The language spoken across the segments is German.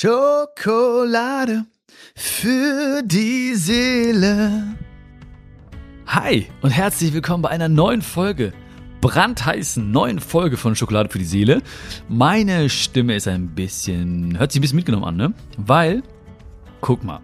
Schokolade für die Seele. Hi und herzlich willkommen bei einer neuen Folge, brandheißen neuen Folge von Schokolade für die Seele. Meine Stimme ist ein bisschen, hört sich ein bisschen mitgenommen an, ne? Weil, guck mal,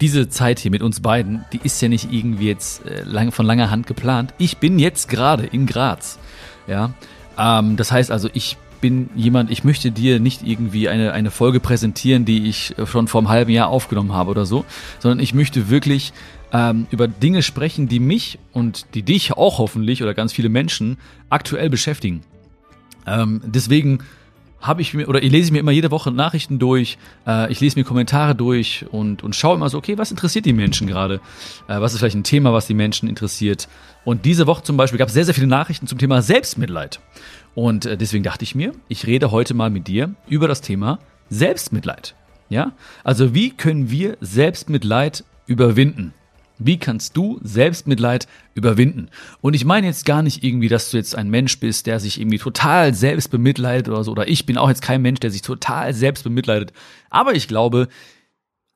diese Zeit hier mit uns beiden, die ist ja nicht irgendwie jetzt äh, von langer Hand geplant. Ich bin jetzt gerade in Graz, ja. Ähm, das heißt also, ich bin jemand, ich möchte dir nicht irgendwie eine, eine Folge präsentieren, die ich schon vor einem halben Jahr aufgenommen habe oder so, sondern ich möchte wirklich ähm, über Dinge sprechen, die mich und die dich auch hoffentlich oder ganz viele Menschen aktuell beschäftigen. Ähm, deswegen habe ich mir oder ich lese mir immer jede Woche Nachrichten durch, äh, ich lese mir Kommentare durch und, und schaue immer so, okay, was interessiert die Menschen gerade? Äh, was ist vielleicht ein Thema, was die Menschen interessiert? Und diese Woche zum Beispiel gab es sehr, sehr viele Nachrichten zum Thema Selbstmitleid. Und äh, deswegen dachte ich mir, ich rede heute mal mit dir über das Thema Selbstmitleid. Ja? Also wie können wir Selbstmitleid überwinden? Wie kannst du Selbstmitleid überwinden? Und ich meine jetzt gar nicht irgendwie, dass du jetzt ein Mensch bist, der sich irgendwie total selbst bemitleidet oder so. Oder ich bin auch jetzt kein Mensch, der sich total selbst bemitleidet. Aber ich glaube,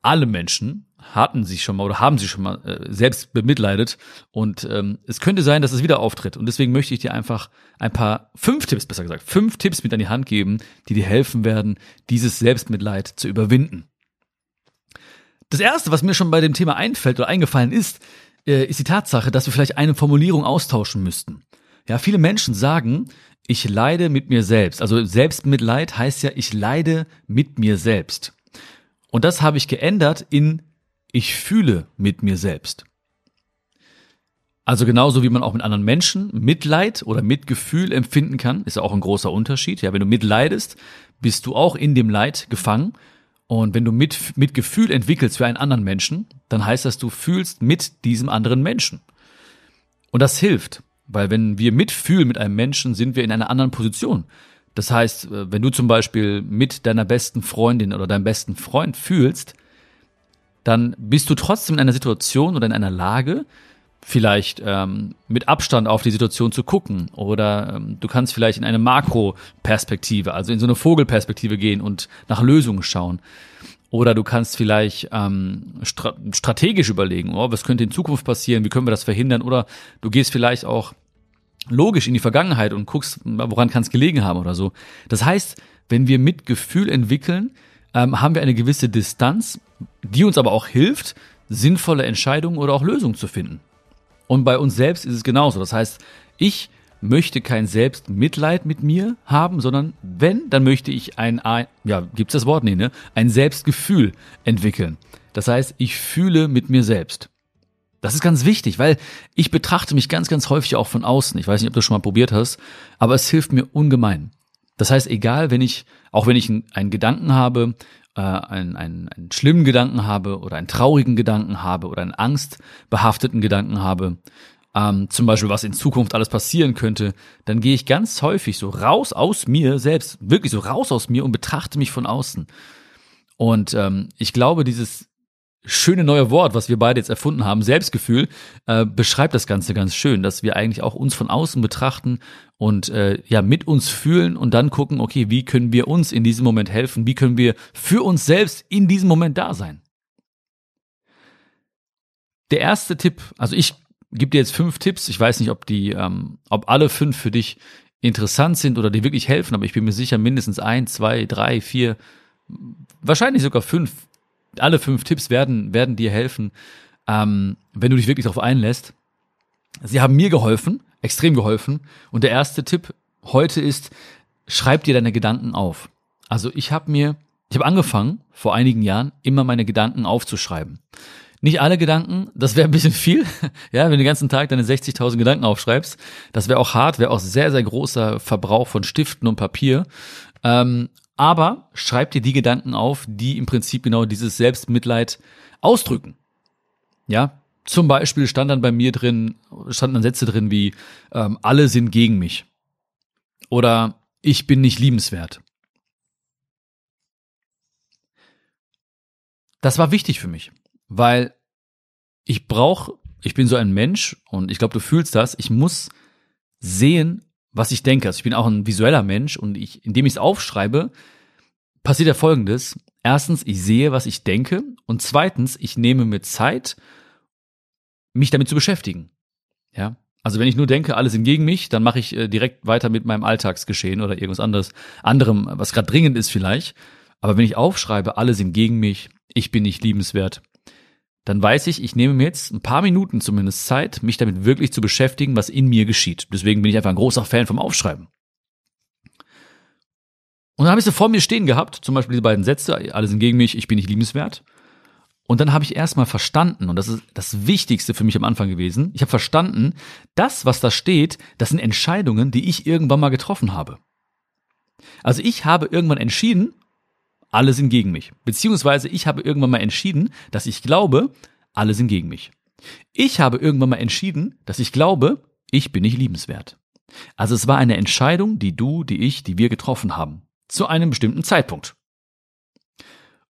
alle Menschen hatten sich schon mal oder haben sich schon mal äh, selbst bemitleidet und ähm, es könnte sein, dass es wieder auftritt und deswegen möchte ich dir einfach ein paar fünf Tipps, besser gesagt, fünf Tipps mit an die Hand geben, die dir helfen werden, dieses Selbstmitleid zu überwinden. Das erste, was mir schon bei dem Thema einfällt oder eingefallen ist, äh, ist die Tatsache, dass wir vielleicht eine Formulierung austauschen müssten. Ja, viele Menschen sagen, ich leide mit mir selbst. Also Selbstmitleid heißt ja, ich leide mit mir selbst. Und das habe ich geändert in ich fühle mit mir selbst. Also genauso wie man auch mit anderen Menschen Mitleid oder Mitgefühl empfinden kann, ist ja auch ein großer Unterschied. Ja, wenn du mitleidest, bist du auch in dem Leid gefangen. Und wenn du mit, Mitgefühl entwickelst für einen anderen Menschen, dann heißt das, du fühlst mit diesem anderen Menschen. Und das hilft, weil wenn wir mitfühlen mit einem Menschen, sind wir in einer anderen Position. Das heißt, äh, wenn du zum Beispiel mit deiner besten Freundin oder deinem besten Freund fühlst, dann bist du trotzdem in einer Situation oder in einer Lage, vielleicht ähm, mit Abstand auf die Situation zu gucken oder ähm, du kannst vielleicht in eine Makroperspektive, also in so eine Vogelperspektive gehen und nach Lösungen schauen. Oder du kannst vielleicht ähm, stra strategisch überlegen, oh, was könnte in Zukunft passieren, wie können wir das verhindern? Oder du gehst vielleicht auch logisch in die Vergangenheit und guckst, woran kann es gelegen haben oder so. Das heißt, wenn wir Mitgefühl entwickeln, ähm, haben wir eine gewisse Distanz, die uns aber auch hilft, sinnvolle Entscheidungen oder auch Lösungen zu finden. Und bei uns selbst ist es genauso. Das heißt, ich möchte kein Selbstmitleid mit mir haben, sondern wenn, dann möchte ich ein, ja, gibt's das Wort? Nee, ne? Ein Selbstgefühl entwickeln. Das heißt, ich fühle mit mir selbst. Das ist ganz wichtig, weil ich betrachte mich ganz, ganz häufig auch von außen. Ich weiß nicht, ob du schon mal probiert hast, aber es hilft mir ungemein. Das heißt, egal, wenn ich, auch wenn ich einen, Gedanken habe, äh, einen, einen, einen schlimmen Gedanken habe oder einen traurigen Gedanken habe oder einen angstbehafteten Gedanken habe, ähm, zum Beispiel was in Zukunft alles passieren könnte, dann gehe ich ganz häufig so raus aus mir selbst, wirklich so raus aus mir und betrachte mich von außen. Und ähm, ich glaube, dieses schöne neue Wort, was wir beide jetzt erfunden haben, Selbstgefühl, äh, beschreibt das Ganze ganz schön, dass wir eigentlich auch uns von außen betrachten und äh, ja mit uns fühlen und dann gucken, okay, wie können wir uns in diesem Moment helfen, wie können wir für uns selbst in diesem Moment da sein. Der erste Tipp, also ich gebe dir jetzt fünf Tipps. Ich weiß nicht, ob die, ähm, ob alle fünf für dich interessant sind oder dir wirklich helfen, aber ich bin mir sicher, mindestens ein, zwei, drei, vier, wahrscheinlich sogar fünf alle fünf Tipps werden, werden dir helfen, ähm, wenn du dich wirklich darauf einlässt. Sie haben mir geholfen, extrem geholfen. Und der erste Tipp heute ist, schreib dir deine Gedanken auf. Also ich habe mir, ich habe angefangen, vor einigen Jahren, immer meine Gedanken aufzuschreiben. Nicht alle Gedanken, das wäre ein bisschen viel. Ja, wenn du den ganzen Tag deine 60.000 Gedanken aufschreibst, das wäre auch hart, wäre auch sehr, sehr großer Verbrauch von Stiften und Papier. Ähm, aber schreib dir die Gedanken auf, die im Prinzip genau dieses Selbstmitleid ausdrücken. Ja, zum Beispiel stand dann bei mir drin, standen dann Sätze drin wie, ähm, alle sind gegen mich. Oder ich bin nicht liebenswert. Das war wichtig für mich, weil ich brauche, ich bin so ein Mensch und ich glaube, du fühlst das, ich muss sehen, was ich denke. Also ich bin auch ein visueller Mensch und ich, indem ich es aufschreibe, passiert ja Folgendes. Erstens, ich sehe, was ich denke. Und zweitens, ich nehme mir Zeit, mich damit zu beschäftigen. Ja. Also wenn ich nur denke, alles sind gegen mich, dann mache ich äh, direkt weiter mit meinem Alltagsgeschehen oder irgendwas anderes, anderem, was gerade dringend ist vielleicht. Aber wenn ich aufschreibe, alle sind gegen mich, ich bin nicht liebenswert, dann weiß ich, ich nehme mir jetzt ein paar Minuten zumindest Zeit, mich damit wirklich zu beschäftigen, was in mir geschieht. Deswegen bin ich einfach ein großer Fan vom Aufschreiben. Und dann habe ich sie vor mir stehen gehabt, zum Beispiel diese beiden Sätze, alle sind gegen mich, ich bin nicht liebenswert. Und dann habe ich erstmal verstanden, und das ist das Wichtigste für mich am Anfang gewesen, ich habe verstanden, das, was da steht, das sind Entscheidungen, die ich irgendwann mal getroffen habe. Also ich habe irgendwann entschieden, alle sind gegen mich. Beziehungsweise ich habe irgendwann mal entschieden, dass ich glaube, alle sind gegen mich. Ich habe irgendwann mal entschieden, dass ich glaube, ich bin nicht liebenswert. Also es war eine Entscheidung, die du, die ich, die wir getroffen haben. Zu einem bestimmten Zeitpunkt.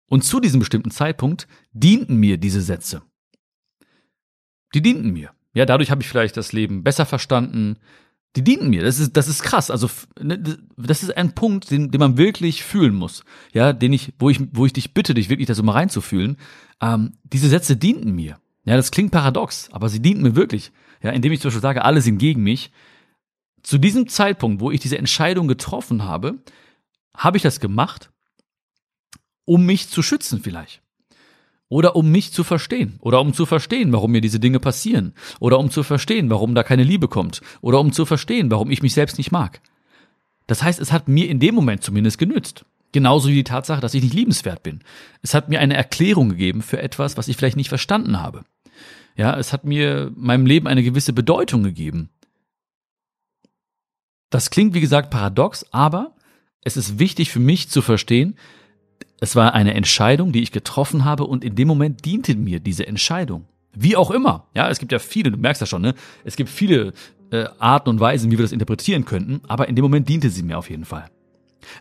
Und zu diesem bestimmten Zeitpunkt dienten mir diese Sätze. Die dienten mir. Ja, dadurch habe ich vielleicht das Leben besser verstanden. Die dienten mir. Das ist, das ist krass. Also, ne, das ist ein Punkt, den, den man wirklich fühlen muss. Ja, den ich, wo ich, wo ich dich bitte, dich wirklich da so mal reinzufühlen. Ähm, diese Sätze dienten mir. Ja, das klingt paradox, aber sie dienten mir wirklich. Ja, indem ich zum Beispiel sage, alle sind gegen mich. Zu diesem Zeitpunkt, wo ich diese Entscheidung getroffen habe, habe ich das gemacht, um mich zu schützen vielleicht. Oder um mich zu verstehen. Oder um zu verstehen, warum mir diese Dinge passieren. Oder um zu verstehen, warum da keine Liebe kommt. Oder um zu verstehen, warum ich mich selbst nicht mag. Das heißt, es hat mir in dem Moment zumindest genützt. Genauso wie die Tatsache, dass ich nicht liebenswert bin. Es hat mir eine Erklärung gegeben für etwas, was ich vielleicht nicht verstanden habe. Ja, es hat mir meinem Leben eine gewisse Bedeutung gegeben. Das klingt, wie gesagt, paradox, aber es ist wichtig für mich zu verstehen, es war eine Entscheidung, die ich getroffen habe und in dem Moment diente mir diese Entscheidung. Wie auch immer. Ja, es gibt ja viele, du merkst ja schon, ne? Es gibt viele äh, Arten und Weisen, wie wir das interpretieren könnten, aber in dem Moment diente sie mir auf jeden Fall.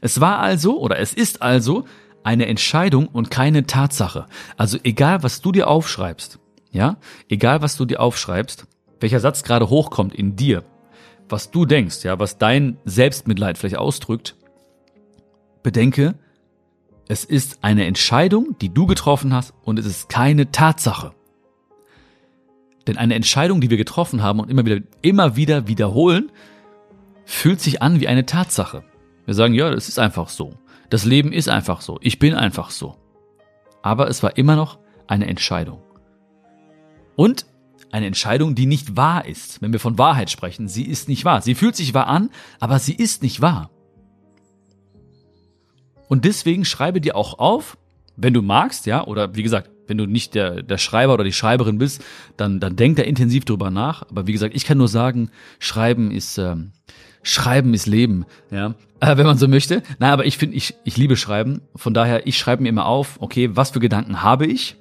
Es war also oder es ist also eine Entscheidung und keine Tatsache. Also egal, was du dir aufschreibst, ja, egal, was du dir aufschreibst, welcher Satz gerade hochkommt in dir, was du denkst, ja, was dein Selbstmitleid vielleicht ausdrückt, bedenke, es ist eine Entscheidung, die du getroffen hast und es ist keine Tatsache. Denn eine Entscheidung, die wir getroffen haben und immer wieder, immer wieder wiederholen, fühlt sich an wie eine Tatsache. Wir sagen, ja, das ist einfach so. Das Leben ist einfach so. Ich bin einfach so. Aber es war immer noch eine Entscheidung. Und eine Entscheidung, die nicht wahr ist. Wenn wir von Wahrheit sprechen, sie ist nicht wahr. Sie fühlt sich wahr an, aber sie ist nicht wahr. Und deswegen schreibe dir auch auf, wenn du magst, ja, oder wie gesagt, wenn du nicht der, der Schreiber oder die Schreiberin bist, dann, dann denk da intensiv drüber nach. Aber wie gesagt, ich kann nur sagen, Schreiben ist, ähm, Schreiben ist Leben, ja, äh, wenn man so möchte. Nein, aber ich finde, ich, ich liebe Schreiben. Von daher, ich schreibe mir immer auf, okay, was für Gedanken habe ich?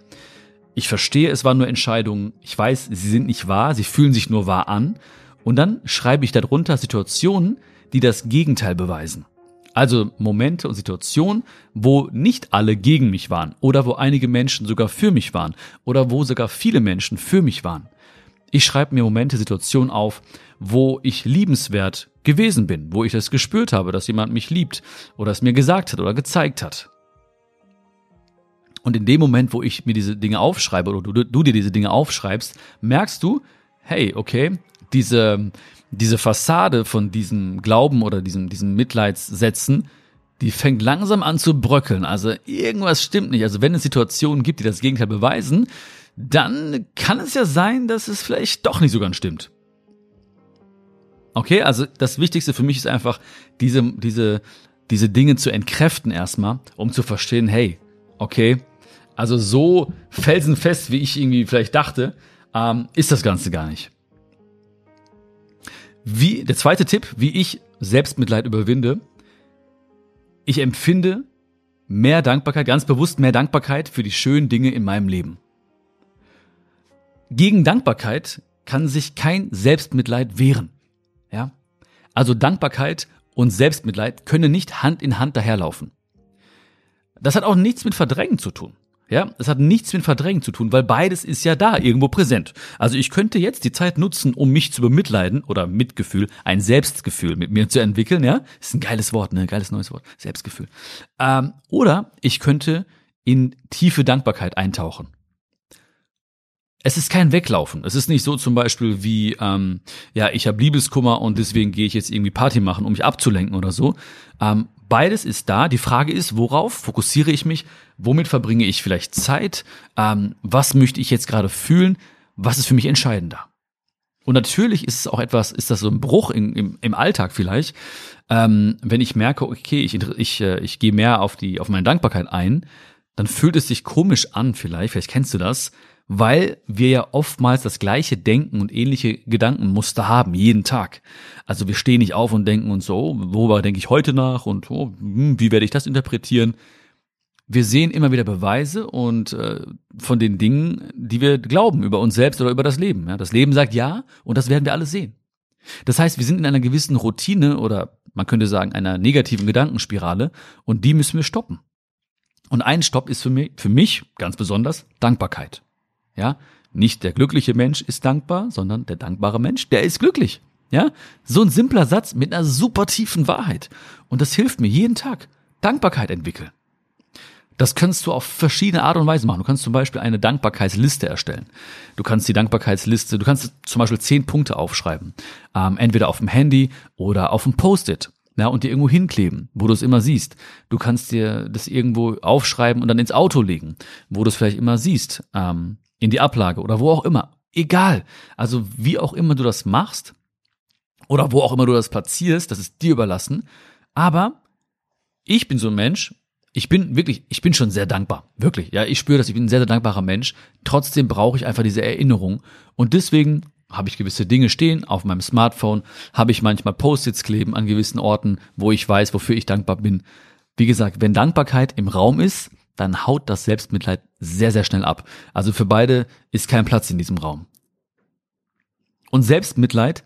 Ich verstehe, es waren nur Entscheidungen. Ich weiß, sie sind nicht wahr, sie fühlen sich nur wahr an. Und dann schreibe ich darunter Situationen, die das Gegenteil beweisen. Also Momente und Situationen, wo nicht alle gegen mich waren oder wo einige Menschen sogar für mich waren oder wo sogar viele Menschen für mich waren. Ich schreibe mir Momente, Situationen auf, wo ich liebenswert gewesen bin, wo ich das gespürt habe, dass jemand mich liebt oder es mir gesagt hat oder gezeigt hat. Und in dem Moment, wo ich mir diese Dinge aufschreibe oder du, du dir diese Dinge aufschreibst, merkst du, hey, okay, diese, diese Fassade von diesem Glauben oder diesem, diesem Mitleidssätzen, die fängt langsam an zu bröckeln. Also irgendwas stimmt nicht. Also wenn es Situationen gibt, die das Gegenteil beweisen, dann kann es ja sein, dass es vielleicht doch nicht so ganz stimmt. Okay, also das Wichtigste für mich ist einfach, diese, diese, diese Dinge zu entkräften erstmal, um zu verstehen, hey, okay, also so felsenfest, wie ich irgendwie vielleicht dachte, ähm, ist das Ganze gar nicht. Wie, der zweite Tipp, wie ich Selbstmitleid überwinde. Ich empfinde mehr Dankbarkeit, ganz bewusst mehr Dankbarkeit für die schönen Dinge in meinem Leben. Gegen Dankbarkeit kann sich kein Selbstmitleid wehren. Ja? Also Dankbarkeit und Selbstmitleid können nicht Hand in Hand daherlaufen. Das hat auch nichts mit Verdrängen zu tun. Ja, es hat nichts mit Verdrängen zu tun, weil beides ist ja da, irgendwo präsent. Also ich könnte jetzt die Zeit nutzen, um mich zu bemitleiden oder Mitgefühl, ein Selbstgefühl mit mir zu entwickeln, ja. Ist ein geiles Wort, ne? Geiles neues Wort. Selbstgefühl. Ähm, oder ich könnte in tiefe Dankbarkeit eintauchen. Es ist kein Weglaufen. Es ist nicht so zum Beispiel wie, ähm, ja, ich habe Liebeskummer und deswegen gehe ich jetzt irgendwie Party machen, um mich abzulenken oder so. Ähm, beides ist da. Die Frage ist, worauf fokussiere ich mich? Womit verbringe ich vielleicht Zeit? Ähm, was möchte ich jetzt gerade fühlen? Was ist für mich entscheidender? Und natürlich ist es auch etwas, ist das so ein Bruch in, im, im Alltag vielleicht, ähm, wenn ich merke, okay, ich, ich, äh, ich gehe mehr auf die, auf meine Dankbarkeit ein, dann fühlt es sich komisch an vielleicht, vielleicht kennst du das, weil wir ja oftmals das gleiche Denken und ähnliche Gedankenmuster haben, jeden Tag. Also wir stehen nicht auf und denken uns so, worüber denke ich heute nach und oh, wie werde ich das interpretieren? Wir sehen immer wieder Beweise und äh, von den Dingen, die wir glauben über uns selbst oder über das Leben. Ja, das Leben sagt ja und das werden wir alle sehen. Das heißt, wir sind in einer gewissen Routine oder man könnte sagen einer negativen Gedankenspirale und die müssen wir stoppen. Und ein Stopp ist für mich, für mich ganz besonders Dankbarkeit. Ja, nicht der glückliche Mensch ist dankbar, sondern der dankbare Mensch, der ist glücklich. Ja, so ein simpler Satz mit einer super tiefen Wahrheit. Und das hilft mir jeden Tag. Dankbarkeit entwickeln. Das kannst du auf verschiedene Art und Weise machen. Du kannst zum Beispiel eine Dankbarkeitsliste erstellen. Du kannst die Dankbarkeitsliste, du kannst zum Beispiel zehn Punkte aufschreiben. Ähm, entweder auf dem Handy oder auf dem Post-it. Ja, und dir irgendwo hinkleben, wo du es immer siehst. Du kannst dir das irgendwo aufschreiben und dann ins Auto legen, wo du es vielleicht immer siehst. Ähm, in die Ablage oder wo auch immer. Egal. Also wie auch immer du das machst oder wo auch immer du das platzierst, das ist dir überlassen. Aber ich bin so ein Mensch, ich bin wirklich, ich bin schon sehr dankbar. Wirklich. Ja, ich spüre das, ich bin ein sehr, sehr dankbarer Mensch. Trotzdem brauche ich einfach diese Erinnerung. Und deswegen habe ich gewisse Dinge stehen auf meinem Smartphone, habe ich manchmal Post-its kleben an gewissen Orten, wo ich weiß, wofür ich dankbar bin. Wie gesagt, wenn Dankbarkeit im Raum ist, dann haut das Selbstmitleid sehr, sehr schnell ab. Also für beide ist kein Platz in diesem Raum. Und Selbstmitleid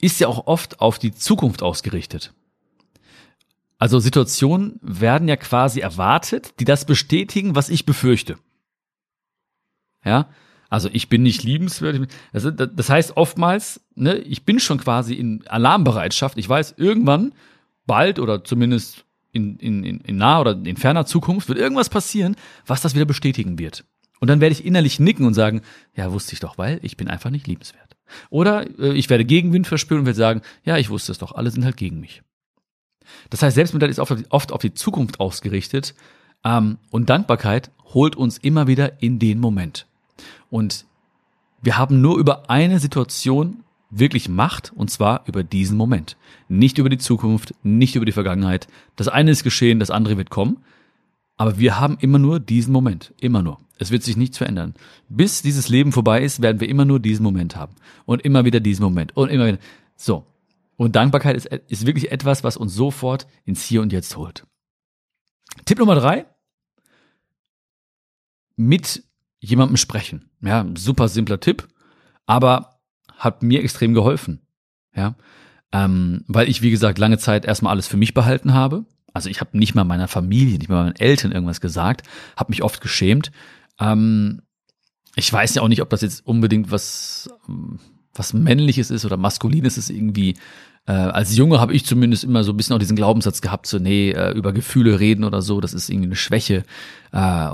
ist ja auch oft auf die Zukunft ausgerichtet. Also Situationen werden ja quasi erwartet, die das bestätigen, was ich befürchte. Ja, also ich bin nicht liebenswert. Also das heißt oftmals, ne, ich bin schon quasi in Alarmbereitschaft. Ich weiß, irgendwann, bald oder zumindest in, in, in naher oder in ferner Zukunft wird irgendwas passieren, was das wieder bestätigen wird. Und dann werde ich innerlich nicken und sagen, ja, wusste ich doch, weil ich bin einfach nicht liebenswert. Oder äh, ich werde Gegenwind verspüren und werde sagen, ja, ich wusste es doch, alle sind halt gegen mich. Das heißt, Selbstmitleid ist oft, oft auf die Zukunft ausgerichtet ähm, und Dankbarkeit holt uns immer wieder in den Moment. Und wir haben nur über eine Situation wirklich Macht, und zwar über diesen Moment. Nicht über die Zukunft, nicht über die Vergangenheit. Das eine ist geschehen, das andere wird kommen. Aber wir haben immer nur diesen Moment. Immer nur. Es wird sich nichts verändern. Bis dieses Leben vorbei ist, werden wir immer nur diesen Moment haben. Und immer wieder diesen Moment. Und immer wieder. So. Und Dankbarkeit ist, ist wirklich etwas, was uns sofort ins Hier und Jetzt holt. Tipp Nummer drei. Mit jemandem sprechen. Ja, super simpler Tipp. Aber hat mir extrem geholfen. Ja, ähm, weil ich, wie gesagt, lange Zeit erstmal alles für mich behalten habe. Also ich habe nicht mal meiner Familie, nicht mal meinen Eltern irgendwas gesagt, habe mich oft geschämt. Ähm, ich weiß ja auch nicht, ob das jetzt unbedingt was, was männliches ist oder maskulines ist irgendwie. Äh, als Junge habe ich zumindest immer so ein bisschen auch diesen Glaubenssatz gehabt, so nee, äh, über Gefühle reden oder so, das ist irgendwie eine Schwäche. Äh,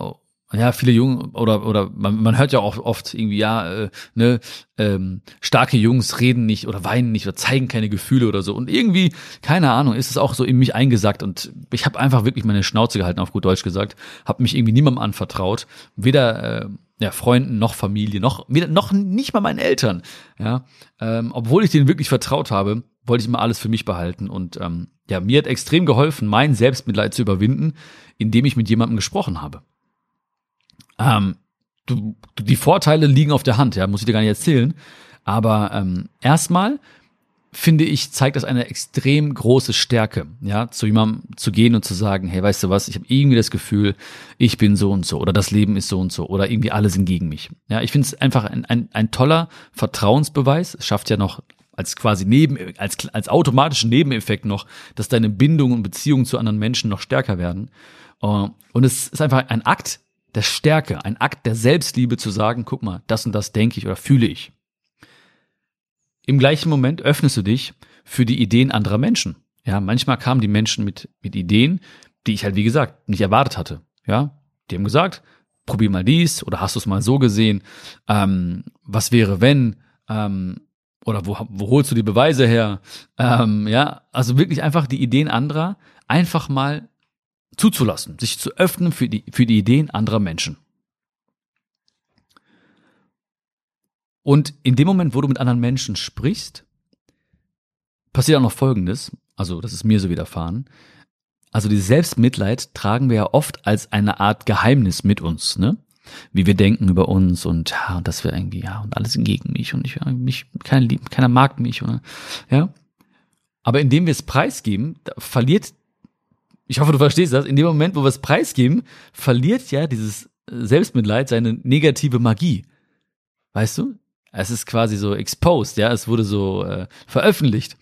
ja, viele Jungen oder oder man, man hört ja auch oft irgendwie ja, äh, ne, ähm, starke Jungs reden nicht oder weinen nicht oder zeigen keine Gefühle oder so. Und irgendwie keine Ahnung ist es auch so in mich eingesackt und ich habe einfach wirklich meine Schnauze gehalten auf gut Deutsch gesagt, habe mich irgendwie niemandem anvertraut, weder äh, ja, Freunden noch Familie noch weder, noch nicht mal meinen Eltern, ja, ähm, obwohl ich denen wirklich vertraut habe, wollte ich immer alles für mich behalten. Und ähm, ja, mir hat extrem geholfen, mein Selbstmitleid zu überwinden, indem ich mit jemandem gesprochen habe. Ähm, du, die Vorteile liegen auf der Hand, ja, muss ich dir gar nicht erzählen. Aber ähm, erstmal finde ich, zeigt das eine extrem große Stärke, ja, zu jemandem zu gehen und zu sagen, hey, weißt du was, ich habe irgendwie das Gefühl, ich bin so und so oder das Leben ist so und so oder irgendwie alle sind gegen mich. Ja, ich finde es einfach ein, ein, ein toller Vertrauensbeweis. Es schafft ja noch als quasi neben, als, als automatischen Nebeneffekt noch, dass deine Bindungen und Beziehungen zu anderen Menschen noch stärker werden. Äh, und es ist einfach ein Akt der Stärke, ein Akt der Selbstliebe zu sagen, guck mal, das und das denke ich oder fühle ich. Im gleichen Moment öffnest du dich für die Ideen anderer Menschen. Ja, manchmal kamen die Menschen mit, mit Ideen, die ich halt, wie gesagt, nicht erwartet hatte. Ja, die haben gesagt, probier mal dies oder hast du es mal so gesehen? Ähm, was wäre, wenn? Ähm, oder wo, wo holst du die Beweise her? Ähm, ja, also wirklich einfach die Ideen anderer einfach mal zuzulassen, sich zu öffnen für die, für die Ideen anderer Menschen. Und in dem Moment, wo du mit anderen Menschen sprichst, passiert auch noch Folgendes, also das ist mir so widerfahren. Also dieses Selbstmitleid tragen wir ja oft als eine Art Geheimnis mit uns, ne? Wie wir denken über uns und ja, und das wir irgendwie, ja, und alles gegen mich und ich, mich, keiner liebt, keiner mag mich, oder, ja. Aber indem wir es preisgeben, verliert ich hoffe, du verstehst das. In dem Moment, wo wir es preisgeben, verliert ja dieses Selbstmitleid seine negative Magie. Weißt du? Es ist quasi so exposed, ja. Es wurde so äh, veröffentlicht.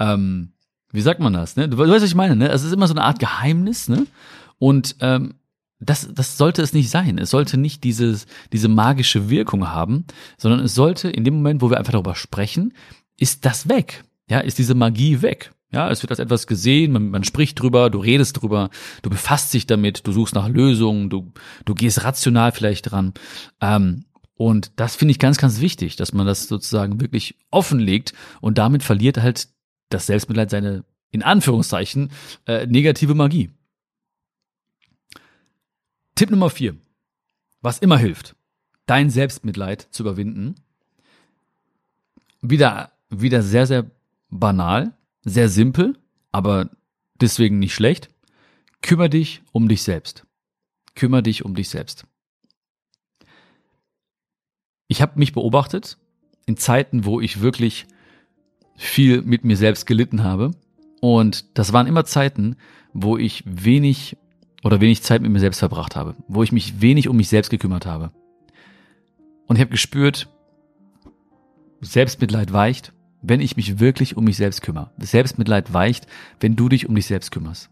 Ähm, wie sagt man das? Ne? Du, du weißt, was ich meine, ne? Es ist immer so eine Art Geheimnis, ne? Und ähm, das, das sollte es nicht sein. Es sollte nicht dieses, diese magische Wirkung haben, sondern es sollte in dem Moment, wo wir einfach darüber sprechen, ist das weg. Ja, ist diese Magie weg. Ja, es wird als etwas gesehen, man, man spricht drüber, du redest drüber, du befasst dich damit, du suchst nach Lösungen, du, du gehst rational vielleicht dran. Ähm, und das finde ich ganz, ganz wichtig, dass man das sozusagen wirklich offenlegt und damit verliert halt das Selbstmitleid seine, in Anführungszeichen, äh, negative Magie. Tipp Nummer vier. Was immer hilft, dein Selbstmitleid zu überwinden. Wieder, wieder sehr, sehr banal, sehr simpel, aber deswegen nicht schlecht. Kümmer dich um dich selbst. Kümmer dich um dich selbst. Ich habe mich beobachtet in Zeiten, wo ich wirklich viel mit mir selbst gelitten habe. Und das waren immer Zeiten, wo ich wenig oder wenig Zeit mit mir selbst verbracht habe, wo ich mich wenig um mich selbst gekümmert habe. Und ich habe gespürt, Selbstmitleid weicht, wenn ich mich wirklich um mich selbst kümmere. Selbstmitleid weicht, wenn du dich um dich selbst kümmerst.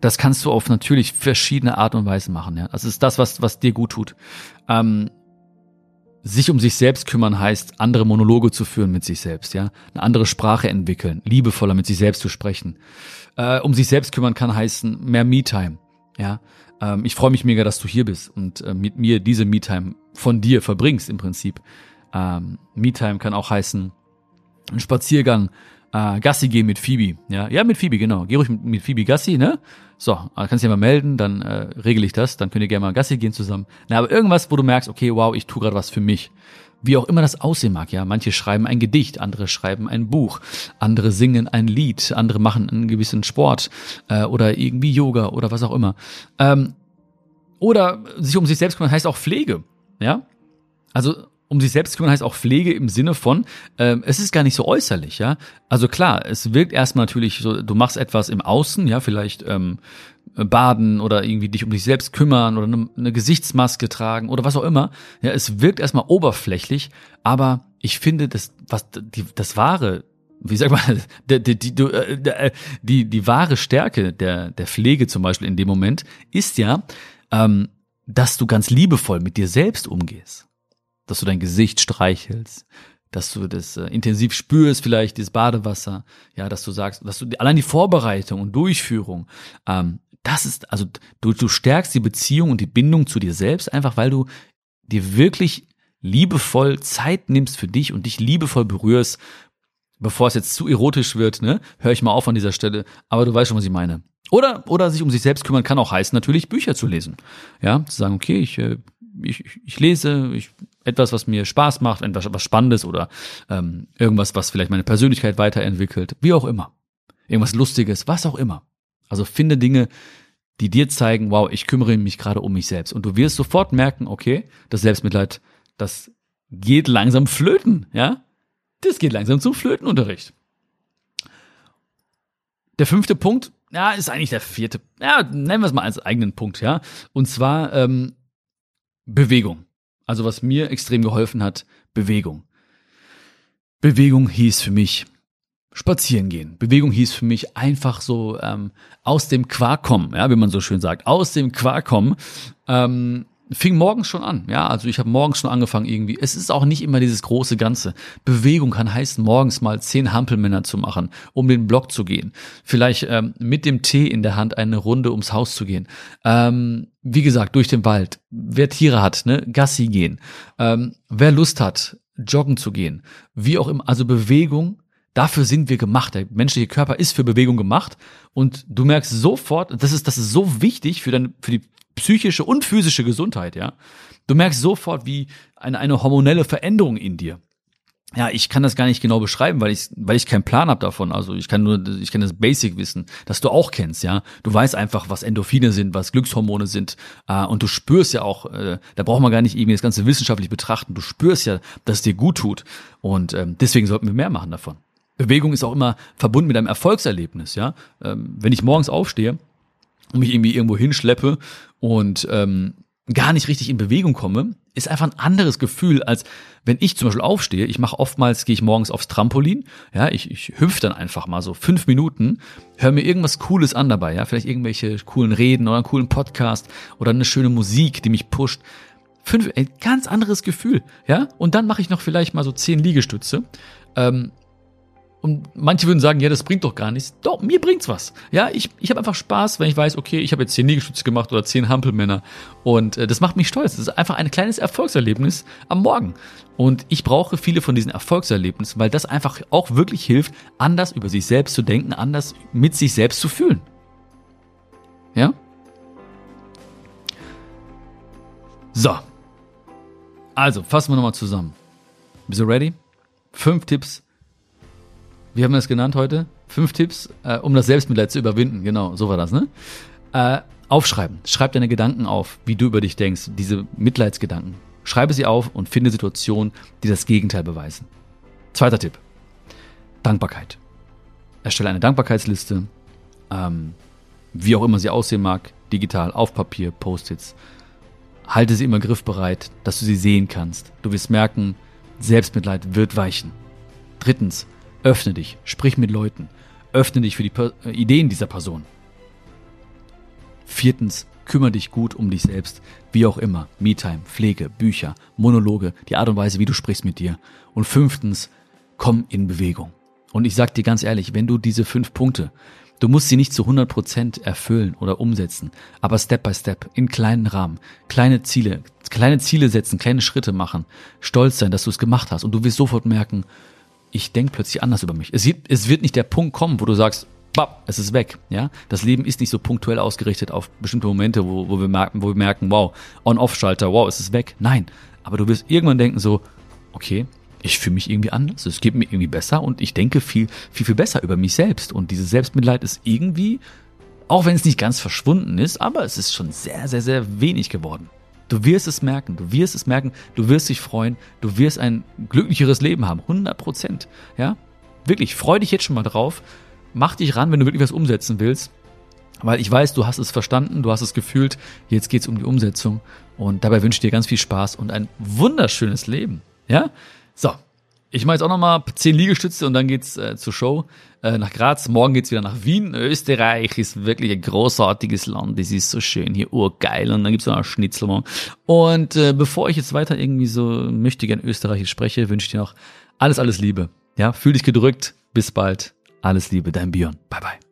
Das kannst du auf natürlich verschiedene Art und Weise machen. Ja, das ist das, was was dir gut tut. Ähm, sich um sich selbst kümmern heißt, andere Monologe zu führen mit sich selbst, ja, eine andere Sprache entwickeln, liebevoller mit sich selbst zu sprechen. Äh, um sich selbst kümmern kann heißen mehr Me-Time, ja. Ähm, ich freue mich mega, dass du hier bist und äh, mit mir diese Me-Time von dir verbringst im Prinzip. Ähm, Me-Time kann auch heißen ein Spaziergang, äh, Gassi gehen mit Phoebe. Ja, ja, mit Phoebe, genau. Geh ruhig mit, mit Phoebe Gassi, ne? So, äh, kannst dich ja mal melden, dann äh, regel ich das, dann könnt ihr gerne mal Gassi gehen zusammen. Na, aber irgendwas, wo du merkst, okay, wow, ich tue gerade was für mich. Wie auch immer das aussehen mag, ja. Manche schreiben ein Gedicht, andere schreiben ein Buch, andere singen ein Lied, andere machen einen gewissen Sport äh, oder irgendwie Yoga oder was auch immer. Ähm, oder sich um sich selbst kümmern heißt auch Pflege, ja. Also um sich selbst zu kümmern heißt auch Pflege im Sinne von, ähm, es ist gar nicht so äußerlich, ja. Also klar, es wirkt erstmal natürlich so, du machst etwas im Außen, ja, vielleicht ähm, baden oder irgendwie dich um dich selbst kümmern oder eine, eine Gesichtsmaske tragen oder was auch immer. Ja, es wirkt erstmal oberflächlich, aber ich finde, das, was die, das wahre wie sagt man, die, die, die, äh, die, die wahre Stärke der, der Pflege zum Beispiel in dem Moment ist ja, ähm, dass du ganz liebevoll mit dir selbst umgehst dass du dein Gesicht streichelst, dass du das äh, intensiv spürst, vielleicht dieses Badewasser, ja, dass du sagst, dass du allein die Vorbereitung und Durchführung, ähm, das ist, also du, du stärkst die Beziehung und die Bindung zu dir selbst, einfach weil du dir wirklich liebevoll Zeit nimmst für dich und dich liebevoll berührst, bevor es jetzt zu erotisch wird, ne, höre ich mal auf an dieser Stelle, aber du weißt schon, was ich meine. Oder, oder sich um sich selbst kümmern kann auch heißen, natürlich Bücher zu lesen. Ja, zu sagen, okay, ich, äh, ich, ich lese, ich etwas, was mir Spaß macht, etwas was Spannendes oder ähm, irgendwas, was vielleicht meine Persönlichkeit weiterentwickelt, wie auch immer. Irgendwas Lustiges, was auch immer. Also finde Dinge, die dir zeigen, wow, ich kümmere mich gerade um mich selbst. Und du wirst sofort merken, okay, das Selbstmitleid, das geht langsam flöten, ja? Das geht langsam zum Flötenunterricht. Der fünfte Punkt, ja, ist eigentlich der vierte, ja, nennen wir es mal als eigenen Punkt, ja. Und zwar ähm, Bewegung. Also was mir extrem geholfen hat, Bewegung. Bewegung hieß für mich spazieren gehen. Bewegung hieß für mich einfach so ähm, aus dem Quark kommen, ja, wie man so schön sagt, aus dem Quark kommen. Ähm, fing morgens schon an. Ja, also ich habe morgens schon angefangen irgendwie. Es ist auch nicht immer dieses große Ganze. Bewegung kann heißen, morgens mal zehn Hampelmänner zu machen, um den Block zu gehen. Vielleicht ähm, mit dem Tee in der Hand eine Runde ums Haus zu gehen. Ähm, wie gesagt, durch den Wald. Wer Tiere hat, ne, Gassi gehen. Ähm, wer Lust hat, joggen zu gehen. Wie auch immer. Also Bewegung Dafür sind wir gemacht. Der menschliche Körper ist für Bewegung gemacht. Und du merkst sofort, das ist, das ist so wichtig für deine, für die psychische und physische Gesundheit, ja. Du merkst sofort, wie eine, eine hormonelle Veränderung in dir. Ja, ich kann das gar nicht genau beschreiben, weil ich, weil ich keinen Plan habe davon. Also ich kann nur, ich kann das Basic wissen, dass du auch kennst, ja. Du weißt einfach, was Endorphine sind, was Glückshormone sind, äh, und du spürst ja auch, äh, da braucht man gar nicht irgendwie das Ganze wissenschaftlich betrachten. Du spürst ja, dass es dir gut tut. Und ähm, deswegen sollten wir mehr machen davon. Bewegung ist auch immer verbunden mit einem Erfolgserlebnis, ja. Ähm, wenn ich morgens aufstehe mich irgendwie irgendwo hinschleppe und ähm, gar nicht richtig in Bewegung komme, ist einfach ein anderes Gefühl, als wenn ich zum Beispiel aufstehe. Ich mache oftmals, gehe ich morgens aufs Trampolin, ja, ich, ich hüpfe dann einfach mal so fünf Minuten, höre mir irgendwas Cooles an dabei, ja, vielleicht irgendwelche coolen Reden oder einen coolen Podcast oder eine schöne Musik, die mich pusht. Fünf, ein ganz anderes Gefühl, ja. Und dann mache ich noch vielleicht mal so zehn Liegestütze. Ähm, und manche würden sagen, ja, das bringt doch gar nichts. Doch, mir bringt's was. Ja, ich, ich habe einfach Spaß, wenn ich weiß, okay, ich habe jetzt zehn Liegestütze gemacht oder zehn Hampelmänner. Und äh, das macht mich stolz. Das ist einfach ein kleines Erfolgserlebnis am Morgen. Und ich brauche viele von diesen Erfolgserlebnissen, weil das einfach auch wirklich hilft, anders über sich selbst zu denken, anders mit sich selbst zu fühlen. Ja? So. Also, fassen wir nochmal zusammen. Bist du ready? Fünf Tipps wie haben wir das genannt heute? Fünf Tipps, äh, um das Selbstmitleid zu überwinden. Genau, so war das, ne? Äh, aufschreiben. Schreib deine Gedanken auf, wie du über dich denkst, diese Mitleidsgedanken. Schreibe sie auf und finde Situationen, die das Gegenteil beweisen. Zweiter Tipp. Dankbarkeit. Erstelle eine Dankbarkeitsliste, ähm, wie auch immer sie aussehen mag, digital, auf Papier, Post-its. Halte sie immer griffbereit, dass du sie sehen kannst. Du wirst merken, Selbstmitleid wird weichen. Drittens, Öffne dich, sprich mit Leuten, öffne dich für die per äh, Ideen dieser Person. Viertens, kümmere dich gut um dich selbst, wie auch immer. Me-Time, Pflege, Bücher, Monologe, die Art und Weise, wie du sprichst mit dir. Und fünftens, komm in Bewegung. Und ich sag dir ganz ehrlich, wenn du diese fünf Punkte, du musst sie nicht zu 100 Prozent erfüllen oder umsetzen, aber Step by Step, in kleinen Rahmen, kleine Ziele, kleine Ziele setzen, kleine Schritte machen, stolz sein, dass du es gemacht hast und du wirst sofort merken, ich denke plötzlich anders über mich. Es wird, es wird nicht der Punkt kommen, wo du sagst, bap, es ist weg. Ja, das Leben ist nicht so punktuell ausgerichtet auf bestimmte Momente, wo, wo wir merken, wo wir merken, wow, On-Off-Schalter, wow, es ist weg. Nein, aber du wirst irgendwann denken so, okay, ich fühle mich irgendwie anders, es geht mir irgendwie besser und ich denke viel, viel, viel besser über mich selbst. Und dieses Selbstmitleid ist irgendwie, auch wenn es nicht ganz verschwunden ist, aber es ist schon sehr, sehr, sehr wenig geworden. Du wirst es merken, du wirst es merken, du wirst dich freuen, du wirst ein glücklicheres Leben haben, 100 Prozent. Ja, wirklich, freu dich jetzt schon mal drauf, mach dich ran, wenn du wirklich was umsetzen willst, weil ich weiß, du hast es verstanden, du hast es gefühlt, jetzt geht's um die Umsetzung. Und dabei wünsche ich dir ganz viel Spaß und ein wunderschönes Leben. Ja, so, ich mache jetzt auch nochmal zehn Liegestütze und dann geht's äh, zur Show äh, nach Graz. Morgen geht's wieder nach Wien. Österreich ist wirklich ein großartiges Land. Es ist so schön hier, urgeil. Und dann gibt's noch Schnitzel. Und äh, bevor ich jetzt weiter irgendwie so möchte gern Österreichisch spreche, wünsche ich dir noch alles, alles Liebe. Ja, fühl dich gedrückt. Bis bald. Alles Liebe, dein Björn. Bye, bye.